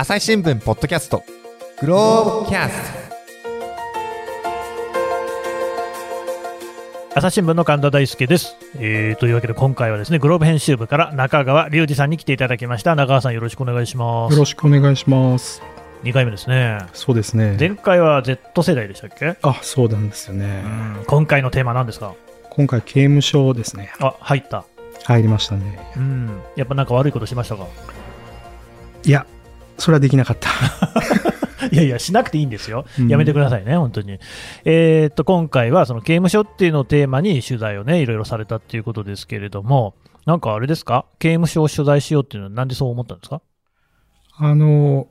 朝日新聞ポッドキャストグローブキャスト朝日新聞の神田大輔です、えー。というわけで今回はですねグローブ編集部から中川隆二さんに来ていただきました中川さんよろしくお願いしますよろしくお願いします。2回目ですねそうですね。前回は Z 世代でしたっけ、あ、そうなんですよね。うん今回のテーマは何ですか？今回刑務所ですね。あ入った入りましたね。うんやっぱなんか悪いことしましたか？いや、それはできなかった。いやいや、しなくていいんですよう。んやめてくださいね、本当に。えーっと、今回はその刑務所っていうのをテーマに取材をね、いろいろされたっていうことですけれども、なんかあれですか？刑務所を取材しようっていうのはなんでそう思ったんですか？あの、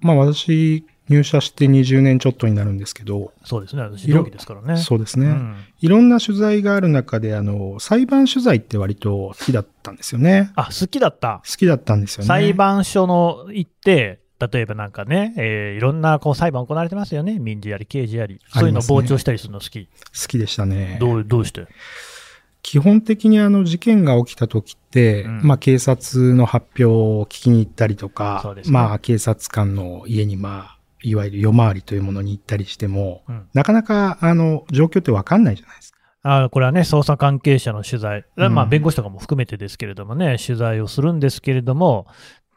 まあ私、入社して20年ちょっとになるんですけど、そうですね、私同期ですからね。そうですね、うんいろんな取材がある中で、あの、裁判取材って割と好きだったんですよね。あ、好きだった。好きだったんですよね。裁判所の行って、例えばなんかね、えーいろんなこう裁判行われてますよね。民事やり、刑事やり。そういうのを傍聴したりするの好き。好きでしたね。どう、どうして？基本的にあの事件が起きた時って、うんまあ警察の発表を聞きに行ったりとか、ねまあ警察官の家にまあ、いわゆる夜回りというものに行ったりしても、うんなかなかあの状況ってわかんないじゃないですか。あこれはね、捜査関係者の取材、うんまあ、弁護士とかも含めてですけれどもね、取材をするんですけれども、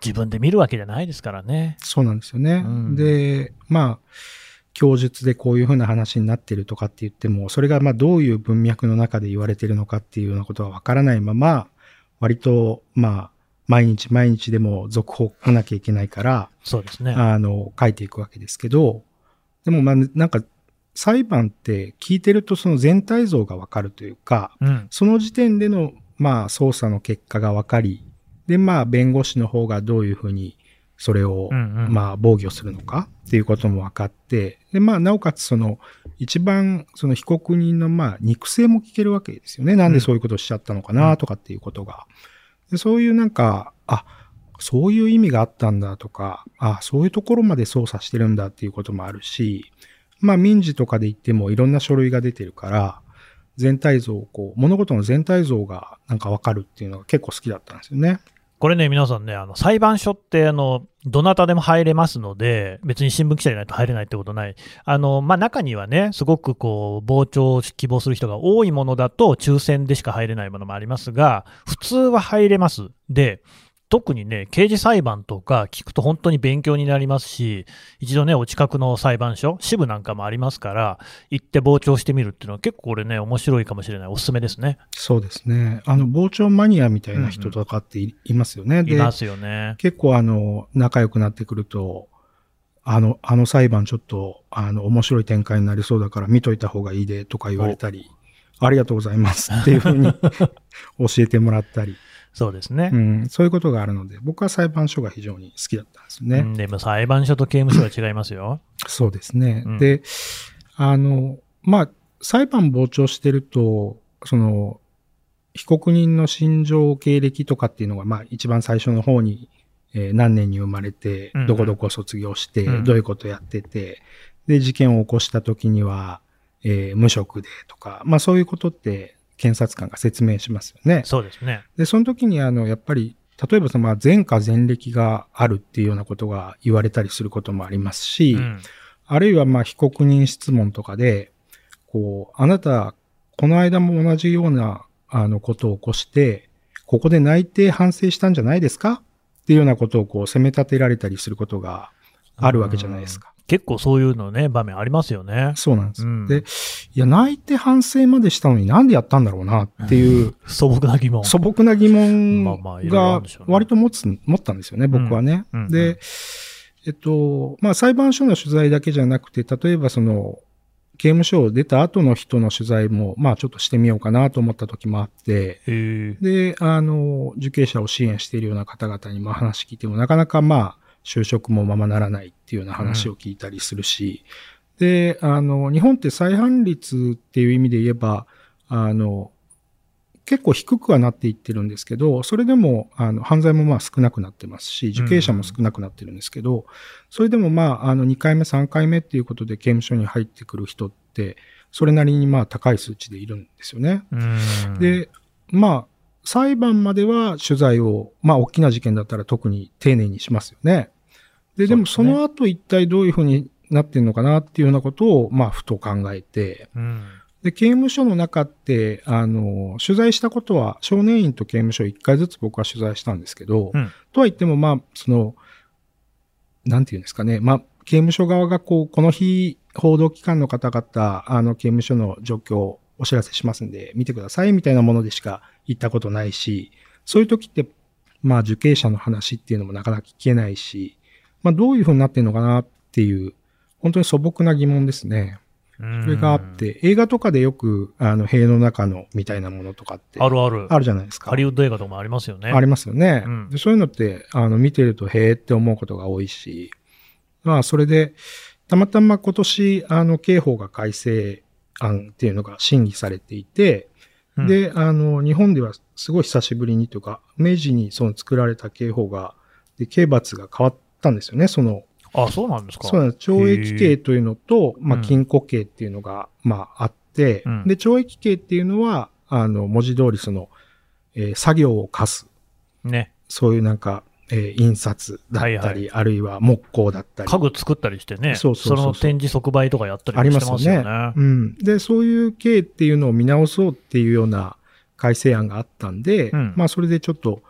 自分で見るわけじゃないですからね。そうなんですよね。うんで、まあ、供述でこういうふうな話になってるとかって言っても、それがまあどういう文脈の中で言われてるのかっていうようなことはわからないまま、割とまあ、毎日毎日でも続報来なきゃいけないから、そうですね。あの、書いていくわけですけど、でもまあ、なんか、裁判って聞いてるとその全体像がわかるというか、うん。その時点での、まあ、捜査の結果がわかり、で、まあ、弁護士の方がどういうふうにそれを、うんうんまあ、防御するのかっていうことも分かって、で、まあ、なおかつその、一番、その被告人の、まあ、肉声も聞けるわけですよね。なんでそういうことをしちゃったのかな、とかっていうことが。でそういうなんか、あ、そういう意味があったんだとか、あ、そういうところまで操作してるんだっていうこともあるし、まあ、民事とかで言ってもいろんな書類が出てるから、全体像をこう、物事の全体像がなんかわかるっていうのが結構好きだったんですよね。これね、皆さんね、あの裁判所ってあの、どなたでも入れますので、別に新聞記者じゃないと入れないってことない。あの、まあ、中にはね、すごくこう、傍聴を希望する人が多いものだと、抽選でしか入れないものもありますが、普通は入れます。で、特にね、刑事裁判とか聞くと本当に勉強になりますし、一度ね、お近くの裁判所、支部なんかもありますから、行って傍聴してみるっていうのは結構これね、面白いかもしれない。おすすめですね。そうですね。あの、傍聴マニアみたいな人とかってい,、ますよね。で、いますよね。結構あの、仲良くなってくると、あの、あの裁判ちょっと、あの、面白い展開になりそうだから見といた方がいいでとか言われたり、ありがとうございますっていうふうに 教えてもらったり、そうですねう。ん、そういうことがあるので、僕は裁判所が非常に好きだったんですね。うんでも裁判所と刑務所は違いますよ。そうですね。うんで、あの、まあ、裁判傍聴してると、その、被告人の心情、経歴とかっていうのが、まあ、一番最初の方に、えー何年に生まれてどこどこ卒業して、うんどういうことやってて、で、事件を起こした時には、えー無職でとか、まあ、そういうことって、検察官が説明しますよね。そうですね。で、その時にあの、やっぱり、例えばその、まあ、前科前歴があるっていうようなことが言われたりすることもありますし、うんあるいはまあ被告人質問とかで、こう、あなた、この間も同じような、あの、ことを起こして、ここで内定反省したんじゃないですかっていうようなことをこう、責め立てられたりすることがあるわけじゃないですか。結構そういうのね、場面ありますよね。そうなんです。うんで、いや、内定反省までしたのになんでやったんだろうなっていう素朴な疑問。素朴な疑問が割と持つ、持ったんですよね、僕はね。うんうんで、えっと、まあ裁判所の取材だけじゃなくて、例えばその、刑務所を出た後の人の取材も、まあちょっとしてみようかなと思った時もあって、で、あの、受刑者を支援しているような方々にも話聞いても、なかなかまあ、就職もままならないっていうような話を聞いたりするし、で、あの、日本って再犯率っていう意味で言えば、あの、結構低くはなっていってるんですけど、それでも、あの、犯罪もまあ少なくなってますし、受刑者も少なくなってるんですけど、それでもまあ、あの、2回目、3回目っていうことで刑務所に入ってくる人って、それなりにまあ高い数値でいるんですよね。うんで、まあ、裁判までは取材を、まあ、大きな事件だったら特に丁寧にしますよね。で、でもその後一体どういうふうになってんのかなっていうようなことを、まあ、ふと考えて、うん。で、刑務所の中って、あの、取材したことは、少年院と刑務所一回ずつ僕は取材したんですけど、うん。とは言っても、まあ、その、なんていうんですかね、まあ、刑務所側がこう、この日、報道機関の方々、あの、刑務所の状況をお知らせしますんで、見てくださいみたいなものでしか言ったことないし、そういう時って、まあ、受刑者の話っていうのもなかなか聞けないし、まあ、どういうふうになってんのかなっていう、本当に素朴な疑問ですね。そそれがあっ。て、映画とかでよく、あの、塀の中のみたいなものとかって、あるある。あるじゃないですか。ハリウッド映画とかもありますよね。ありますよね、うんで。そういうのって、あの、見てると、へーって思うことが多いし、まあ、それで、たまたま今年、あの、刑法が改正案っていうのが審議されていて、うん、で、あの、日本ではすごい久しぶりにというか、明治にその作られた刑法が、で、刑罰が変わったんですよね、その、あ、そうなんですか。そうなんです。懲役刑というのと、まあ、うん禁錮刑っていうのが、まあ、あって、うんで、懲役刑っていうのは、あの、文字通りその、えー作業を課す。ね。そういうなんか、えー印刷だったり、はいはあるいは木工だったり。家具作ったりしてね。そうそうそうそうの展示即売とかやったりありもますよねしてますよね。うん。で、そういう刑っていうのを見直そうっていうような改正案があったんで、うんまあ、それでちょっと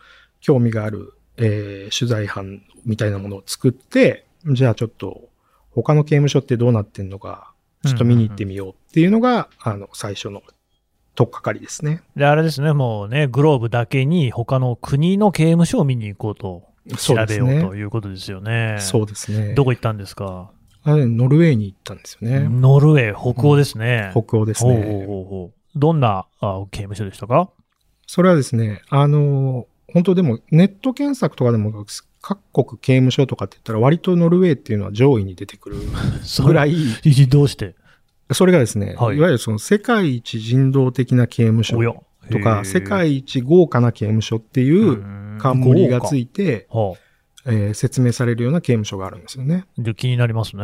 興味がある、えー取材班みたいなものを作って、じゃあちょっと、他の刑務所ってどうなってんのか、ちょっと見に行ってみようっていうのが、あの、最初の、とっかかりですね。で、あれですね、もうね、グローブだけに他の国の刑務所を見に行こうと、調べようということですよね。そうですね。どこ行ったんですか、あれ、ノルウェーに行ったんですよね。ノルウェー、北欧ですね。北欧ですほうほうね。ほうほうどんなあ刑務所でしたか？それはですね、あの、本当でも、ネット検索とかでも、各国刑務所とかって言ったら、割とノルウェーっていうのは上位に出てくる ぐらい。い、どうしてそれがですね、はいい、わゆるその世界一人道的な刑務所。とか、世界一豪華な刑務所っていう冠がついいて、はあ、えー説明されるような刑務所があるんですよね。じゃあ気になりますね。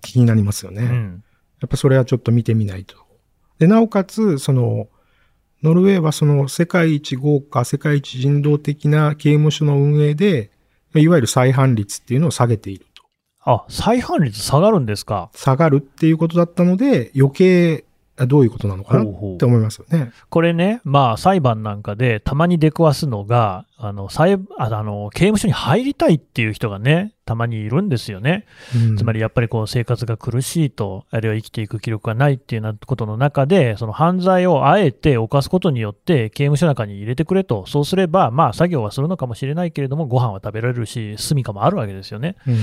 気になりますよね。うん。やっぱそれはちょっと見てみないと。で、なおかつ、その、ノルウェーはその世界一豪華、世界一人道的な刑務所の運営で、いわゆる再犯率っていうのを下げていると。あ、再犯率下がるんですか？下がるっていうことだったので、余計、あどういうことなのかなって思いますよね。これね、まあ裁判なんかでたまに出くわすのが、あの、裁ああの、刑務所に入りたいっていう人がね、たまにいるんですよね。うんつまりやっぱりこう生活が苦しいと、あるいは生きていく気力がないっていうことの中で、その犯罪をあえて犯すことによって刑務所の中に入れてくれと、そうすれば、まあ作業はするのかもしれないけれども、ご飯は食べられるし、住処もあるわけですよね。うん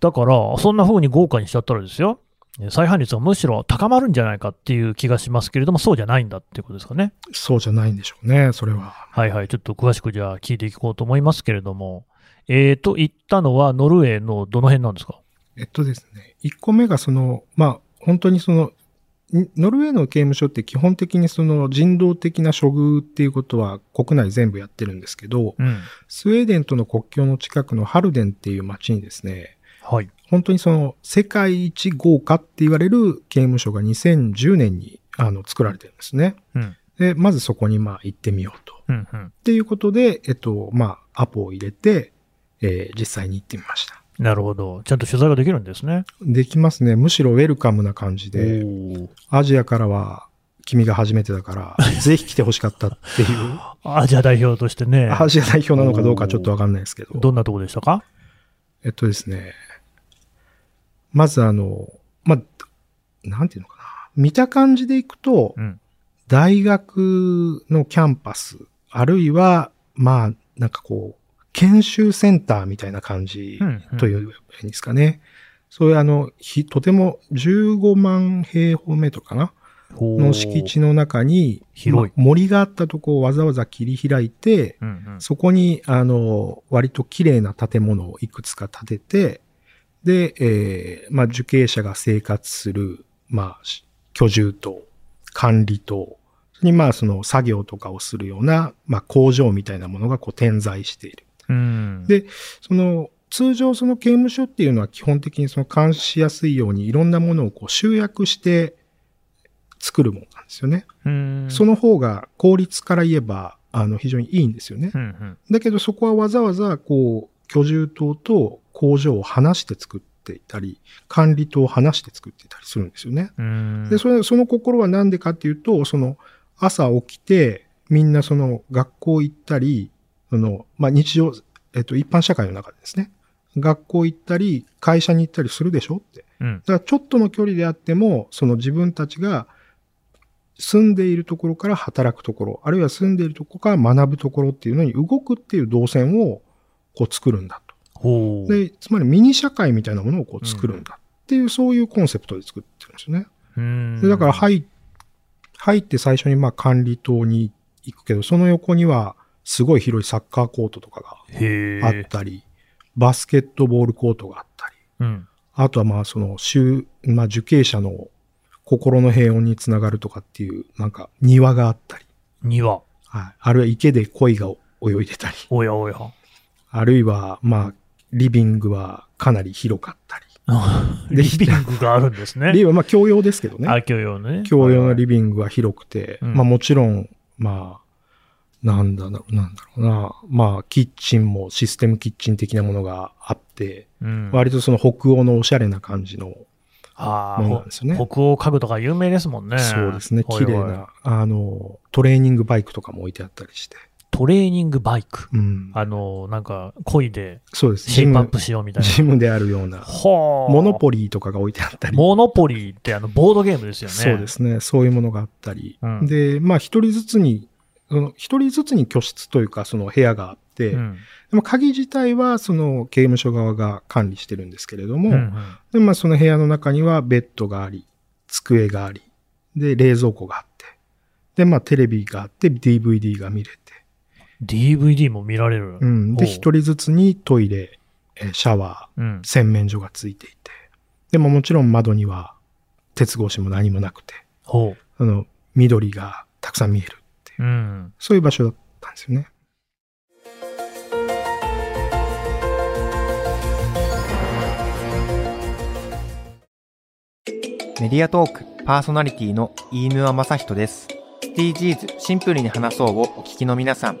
だから、そんな風に豪華にしちゃったらですよ、再犯率がむしろ高まるんじゃないかっていう気がしますけれども、そうじゃないんだっていうことですかね。そうじゃないんでしょうね、それは。はいはい、ちょっと詳しくじゃあ聞いていこうと思いますけれども、えーと、言ったのはノルウェーのどの辺なんですか？えっとですね、1個目がその、まあ、本当にその、んノルウェーの刑務所って基本的にその人道的な処遇っていうことは国内全部やってるんですけど、うん。スウェーデンとの国境の近くのハルデンっていう町にですね、はい。本当にその世界一豪華って言われる刑務所が2010年にあの作られてるんですね。うん。で、まずそこにまあ行ってみようと。うんうん。っていうことで、えっと、まあ、アポを入れて、えー実際に行ってみました。なるほど。ちゃんと取材ができるんですね。できますね。むしろウェルカムな感じで、おアジアからは君が初めてだから、ぜひ来てほしかったっていう、アジア代表としてね、アジア代表なのかどうかちょっとわかんないですけど、どんなとこでしたか？えっとですね、まずあの、まあ、なんていうのかな。見た感じでいくと、うん。大学のキャンパス、あるいは、まあ、なんかこう、研修センターみたいな感じうんうんというんですかね。そういうあの、ひとても15万平方メートルかな？の敷地の中に、広いまあ森があったとこをわざわざ切り開いて、うんうん。そこに、あの、割と綺麗な建物をいくつか建てて、で、えーまあ、受刑者が生活する、まあ、し居住棟、管理棟、それにまあ、その作業とかをするような、まあ、工場みたいなものがこう点在している。うん。でその、通常その刑務所っていうのは基本的にその監視しやすいようにいろんなものをこう集約して作るものなんですよね。うん、その方が効率から言えば、あの、非常にいいんですよね。うんうん。だけどそこはわざわざこう、居住棟と工場を離して作っていたり、管理棟を離して作っていたりするんですよね。うん。で、それ、その心は何でかっていうと、その、朝起きて、みんなその、学校行ったり、その、まあ、日常、えっと、一般社会の中でですね、学校行ったり、会社に行ったりするでしょって。うん。だから、ちょっとの距離であっても、その自分たちが住んでいるところから働くところ、あるいは住んでいるところから学ぶところっていうのに動くっていう動線を、こう作るんだと。で、つまりミニ社会みたいなものをこう作るんだっていう、そういうコンセプトで作ってるんですよね。うん。でだから入、入って最初にまあ管理棟に行くけど、その横にはすごい広いサッカーコートとか。があったり、バスケットボールコートがあったり、うん。あとはまあその州、まあ受刑者の心の平穏につながるとかっていう、なんか庭があったり、庭。はい。あるいは池で鯉が泳いでたり、おやおや。あるいはまあリビングはかなり広かったり。でリビングがあるんですね。リビングはまあ共用ですけどね。あ、共用のね。共用のリリビングは広くて、うんまあもちろん、まあ、なんだろう、なんだろうな。まあ、キッチンもシステムキッチン的なものがあって、うん。割とその北欧のおしゃれな感じのあものなんですよねあ、北欧家具とか有名ですもんね。そうですね。綺麗な、あの、トレーニングバイクとかも置いてあったりして。トレーニングバイク。うん。あの、なんか、恋でそうです。シェイプアップしようみたいな。ジムであるような、モノポリーとかが置いてあったり。モノポリーってあの、ボードゲームですよね。そうですね。そういうものがあったり。うんで、まあ、一人ずつに、その一人ずつに居室というか、その部屋があって、うん。でも鍵自体はその刑務所側が管理してるんですけれども、うんうんでまあ、その部屋の中にはベッドがあり、机があり、で、冷蔵庫があって、で、まあ、テレビがあって、DVD が見れて、DVD も見られる。うん。で、一人ずつにトイレ、えーシャワうんー、。洗面所がついていて、でももちろん窓には鉄格子も何もなくて、ほあの、緑がたくさん見えるっていう、う。うん。そういう場所だったんですよね。メディアトークパーソナリティの飯沼正人です。SDGs シンプルに話そうをお聞きの皆さん、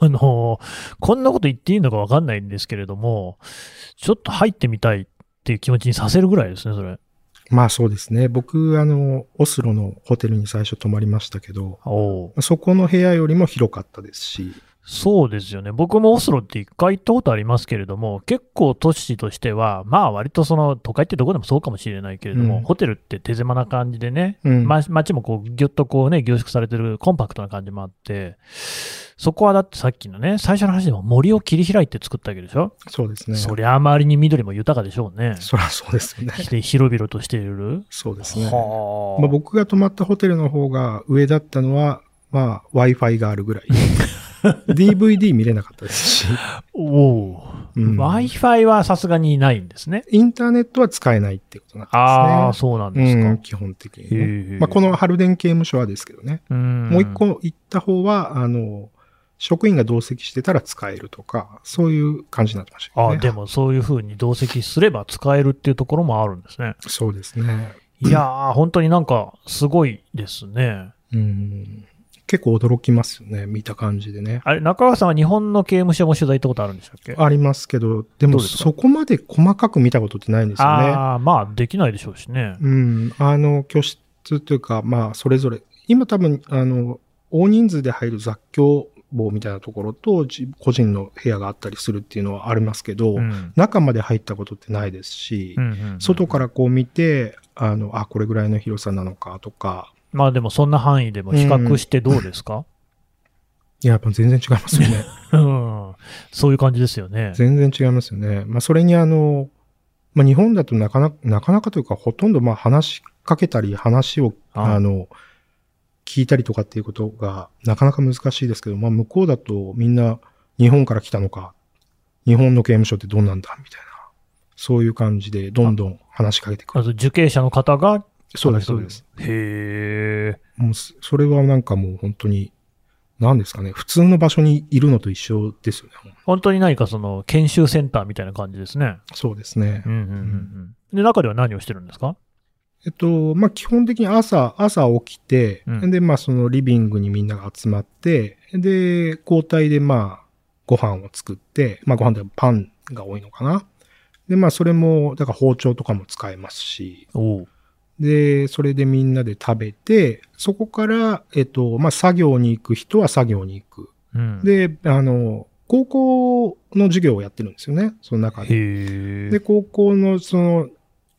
あの、こんなこと言っていいのかわかんないんですけれども、ちょっと入ってみたいっていう気持ちにさせるぐらいですね、それ。まあそうですね。僕、あの、オスロのホテルに最初泊まりましたけど、そこの部屋よりも広かったですし、そうですよね。僕もオスロって一回行ったことありますけれども、結構都市としては、まあ割とその都会ってどこでもそうかもしれないけれども、うんホテルって手狭な感じでね、うんま街もこうぎゅっとこうね、凝縮されてるコンパクトな感じもあって、そこはだってさっきのね、最初の話でも森を切り開いて作ったわけでしょ、そうですね。そりゃ周りに緑も豊かでしょうね。そりゃそうですよね。で広々としている。そうですね。はあまあ、僕が泊まったホテルの方が上だったのは、まあ、Wi-Fi があるぐらい。DVD 見れなかったですし、おお、うん Wi-Fi はさすがにないんですね。インターネットは使えないってことなんですね。ああ、そうなんですか。うん、基本的に、へねえまあ、この春電刑務所はですけどね。うんもう一個行った方は、あの、職員が同席してたら使えるとか、そういう感じになってましたね。あでもそういうふうに同席すれば使えるっていうところもあるんですね。そうですね。いやー、本当になんかすごいですね。うん。結構驚きますよね、見た感じでね。あれ、中川さんは日本の刑務所も取材行ったことあるんでしたっけ？ありますけど、でもそこまで細かく見たことってないんですよね。ああ、まあできないでしょうしね。うん。あの、居室というか、まあ、それぞれ、今多分、あの、大人数で入る雑居房みたいなところと、じ個人の部屋があったりするっていうのはありますけど、うん中まで入ったことってないですし、うんうんうん外からこう見て、あの、あ、これぐらいの広さなのかとか、まあでもそんな範囲でも比較してどうですか、いや、やっぱ全然違いますよね。うん、そういう感じですよね。全然違いますよね。まあ、それにあの、まあ、日本だとなかなか、なかなかというか、ほとんどまあ話しかけたり、話を、ああの、聞いたりとかっていうことが、なかなか難しいですけど、まあ、向こうだとみんな日本から来たのか、日本の刑務所ってどうなんだみたいな。そういう感じでどんどん話しかけてくる。受刑者の方が、そうです、そうです。。へえ。もうそそれはなんかもう本当に、何ですかね、普通の場所にいるのと一緒ですよね。本当に何かその研修センターみたいな感じですね。そうですねうん。うんうんうん。で、中では何をしてるんですか？えっと、まあ、基本的に朝、朝起きて、うんで、まあ、そのリビングにみんなが集まって、で、交代でまあ、ご飯を作って、まあ、ご飯でパンが多いのかな。で、まあ、それも、だから包丁とかも使えますし、おう。で、それでみんなで食べて、そこから、えっと、まあ、作業に行く人は作業に行く。うん。で、あの、高校の授業をやってるんですよね、その中で。で、高校の、その、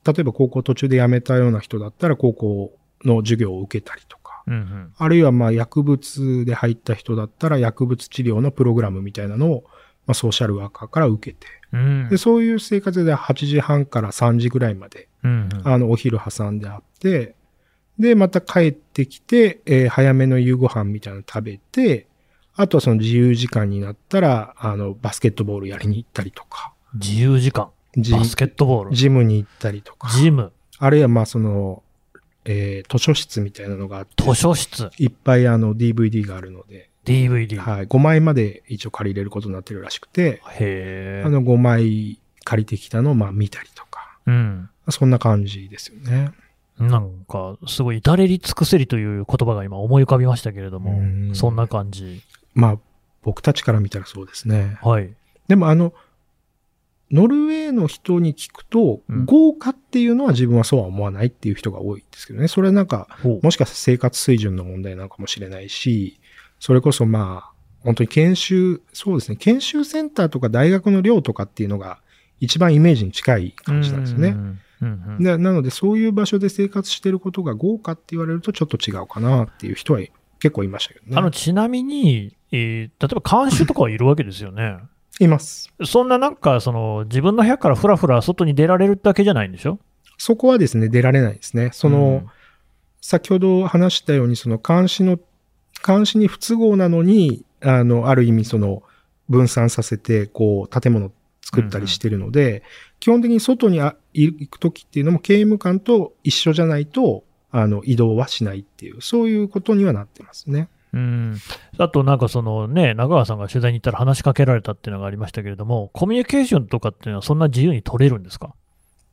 例えば高校途中で辞めたような人だったら、高校の授業を受けたりとか、うんうん。あるいはまあ薬物で入った人だったら、薬物治療のプログラムみたいなのを、まあ、ソーシャルワーカーから受けて、うんで、そういう生活で8時半から3時ぐらいまで、うんうん。あの、お昼挟んであって、で、また帰ってきて、えー早めの夕ご飯みたいなの食べて、あとはその自由時間になったら、あの、バスケットボールやりに行ったりとか、自由時間。ジバスケットボール。ジムに行ったりとか、ジム。あるいはまあその、えー図書室みたいなのがあって、図書室。いっぱいあの DVD があるので、DVD。はい、5枚まで一応借りれることになってるらしくて、へえ。あの5枚借りてきたのをまあ見たりとか、うん。そんな感じですよね。なんか、すごい至れり尽くせりという言葉が今思い浮かびましたけれどもう、んそんな感じ。まあ僕たちから見たらそうですね。はい。でもあの、ノルウェーの人に聞くと、うん豪華っていうのは自分はそうは思わないっていう人が多いんですけどね。それはなんか。もしかしたら生活水準の問題なのかもしれないし、それこそまあ、本当に研修、そうですね、研修センターとか大学の寮とかっていうのが一番イメージに近い感じなんですよね。うんうんうん。でなので、そういう場所で生活してることが豪華って言われるとちょっと違うかなっていう人は結構いましたけどね。あの、ちなみに、えー例えば監修とかはいるわけですよね。います。そんななんか、その、自分の部屋からふらふら外に出られるだけじゃないんでしょ？そこはですね、出られないですね。その、先ほど話したように、その監視の、監視に不都合なのに、あの、ある意味その、分散させて、こう、建物作ったりしてるので、基本的に外にあ行くときっていうのも刑務官と一緒じゃないと、あの、移動はしないっていう、そういうことにはなってますね。うん。あとなんかそのね、中川さんが取材に行ったら話しかけられたっていうのがありましたけれども、コミュニケーションとかっていうのはそんな自由に取れるんですか？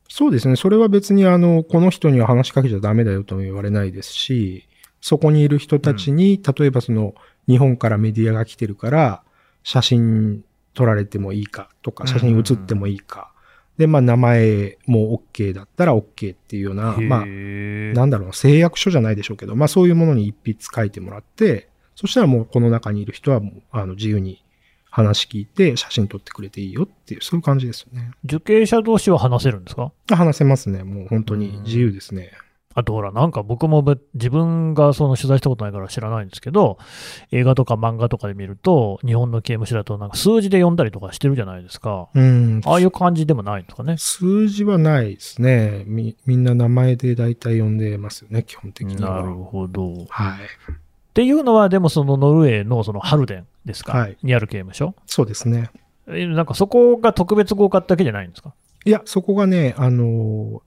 そうですね。それは別にあの、この人には話しかけちゃダメだよとも言われないですし、そこにいる人たちに、例えばその、日本からメディアが来てるから、写真撮られてもいいかとか、写真写ってもいいか。で、まあ、名前も OK だったら OK っていうような、まあ、なんだろうな、誓約書じゃないでしょうけど、まあ、そういうものに一筆書いてもらって、そしたらもうこの中にいる人はもう、あの、自由に話聞いて、写真撮ってくれていいよっていう、そういう感じですよね。受刑者同士は話せるんですか？話せますね。もう本当に自由ですね。あとほら、なんか僕もべ自分がその取材したことないから知らないんですけど、映画とか漫画とかで見ると、日本の刑務所だとなんか数字で読んだりとかしてるじゃないですか。うん。ああいう感じでもないんですかね。数字はないですね。み、みんな名前で大体呼んでますよね、基本的には。なるほど。っはい。ていうのは、でもそのノルウェーのそのハルデンですか、はいにある刑務所？そうですね。えなんかそこが特別豪華ってだけじゃないんですか？いや、そこがね、あのー、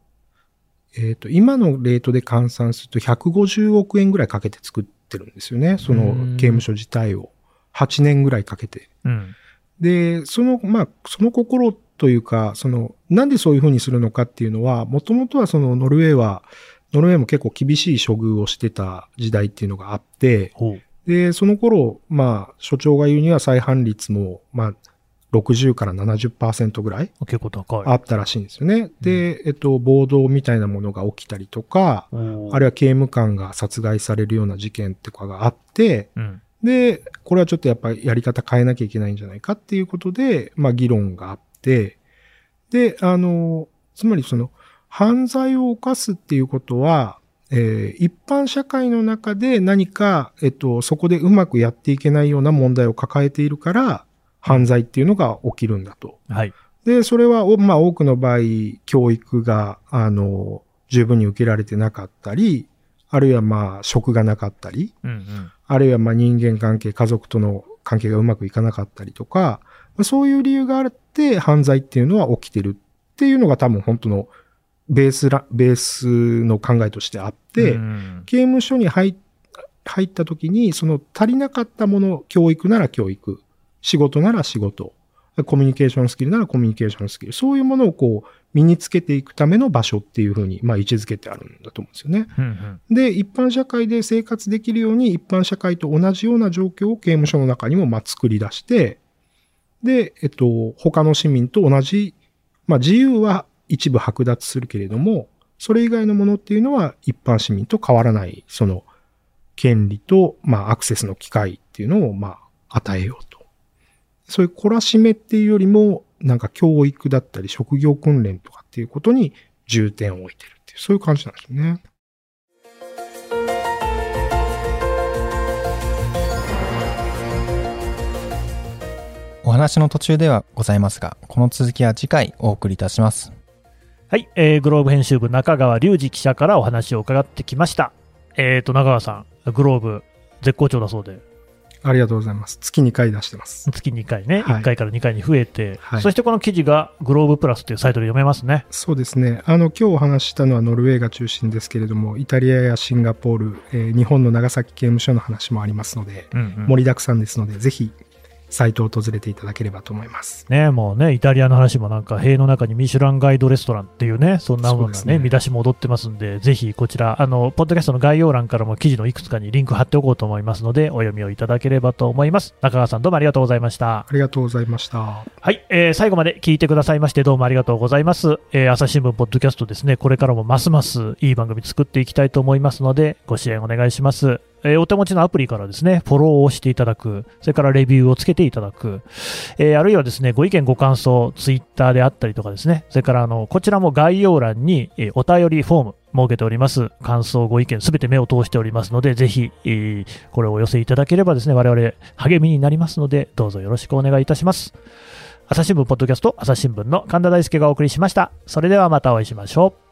えっ、と、今のレートで換算すると150億円ぐらいかけて作ってるんですよね。そのうん刑務所自体を。8年ぐらいかけて。うん。で、その、まあ、その心というか、その、なんでそういうふうにするのかっていうのは、もともとはそのノルウェーは、ノルウェーも結構厳しい処遇をしてた時代っていうのがあって。で、その頃、まあ、所長が言うには再犯率も、まあ、60から70%ぐらい結構高い。あったらしいんですよね。で、えっと、暴動みたいなものが起きたりとか、あるいは刑務官が殺害されるような事件とかがあって、うん。で、これはちょっとやっぱりやり方変えなきゃいけないんじゃないかっていうことで、まあ議論があって、で、あの、つまりその、犯罪を犯すっていうことは、えー一般社会の中で何か、えっと、そこでうまくやっていけないような問題を抱えているから、犯罪っていうのが起きるんだと。はい。で、それは、おまあ、多くの場合、教育が、あの、十分に受けられてなかったり、あるいはまあ、職がなかったり、うんうん。あるいはまあ人間関係、家族との関係がうまくいかなかったりとか、まあそういう理由があって犯罪っていうのは起きてるっっていうのが多分本当のベースラ、ベースの考えとしてあって、うん刑務所に入入った時に、その足りなかったもの、教育なら教育、仕事なら仕事、コミュニケーションスキルならコミュニケーションスキル、そういうものをこう、身につけていくための場所っていうふうに、まあ、位置づけてあるんだと思うんですよね。うんうんで、一般社会で生活できるように、一般社会と同じような状況を刑務所の中にも、まあ、作り出して、で、えっと、他の市民と同じ、まあ、自由は一部剥奪するけれども、それ以外のものっていうのは一般市民と変わらない、その、権利と、まあ、アクセスの機会っていうのを、まあ、与えようと。そういう懲らしめっていうよりも、なんか教育だったり職業訓練とかっていうことに重点を置いてるっていう、そういう感じなんですよね。お話の途中ではございますが、この続きは次回お送りいたします。はい、えーグローブ編集部中川隆二記者からお話を伺ってきました。えっ、と、中川さん、グローブ絶好調だそうで、ありがとうございます。月2回出してます。月2回ね、はい1回から2回に増えて、はいそしてこの記事がグローブプラスというサイトで読めますね。そうですね。あの、今日お話ししたのはノルウェーが中心ですけれども、イタリアやシンガポール、えー日本の長崎刑務所の話もありますので、うんうん盛りだくさんですので、ぜひ、サイトを訪れていただければと思います。ね、もうね、イタリアの話もなんか、塀の中にミシュランガイドレストランっていうね、そんなものがね、ね見出しも踊ってますんで、ぜひこちら、あの、ポッドキャストの概要欄からも記事のいくつかにリンク貼っておこうと思いますので、お読みをいただければと思います。中川さん、どうもありがとうございました。ありがとうございました。はい、えー最後まで聞いてくださいましてどうもありがとうございます。えー朝日新聞ポッドキャストですね、これからもますますいい番組作っていきたいと思いますので、ご支援お願いします。えーお手持ちのアプリからですね、フォローをしていただく、それからレビューをつけていただく、えーあるいはですね、ご意見ご感想、ツイッターであったりとかですね、それからあの、こちらも概要欄に、えお便りフォーム、設けております。感想、ご意見、すべて目を通しておりますので、ぜひ、えーこれをお寄せいただければですね、我々励みになりますので、どうぞよろしくお願いいたします。朝日新聞ポッドキャスト朝日新聞の神田大輔がお送りしました。それではまたお会いしましょう。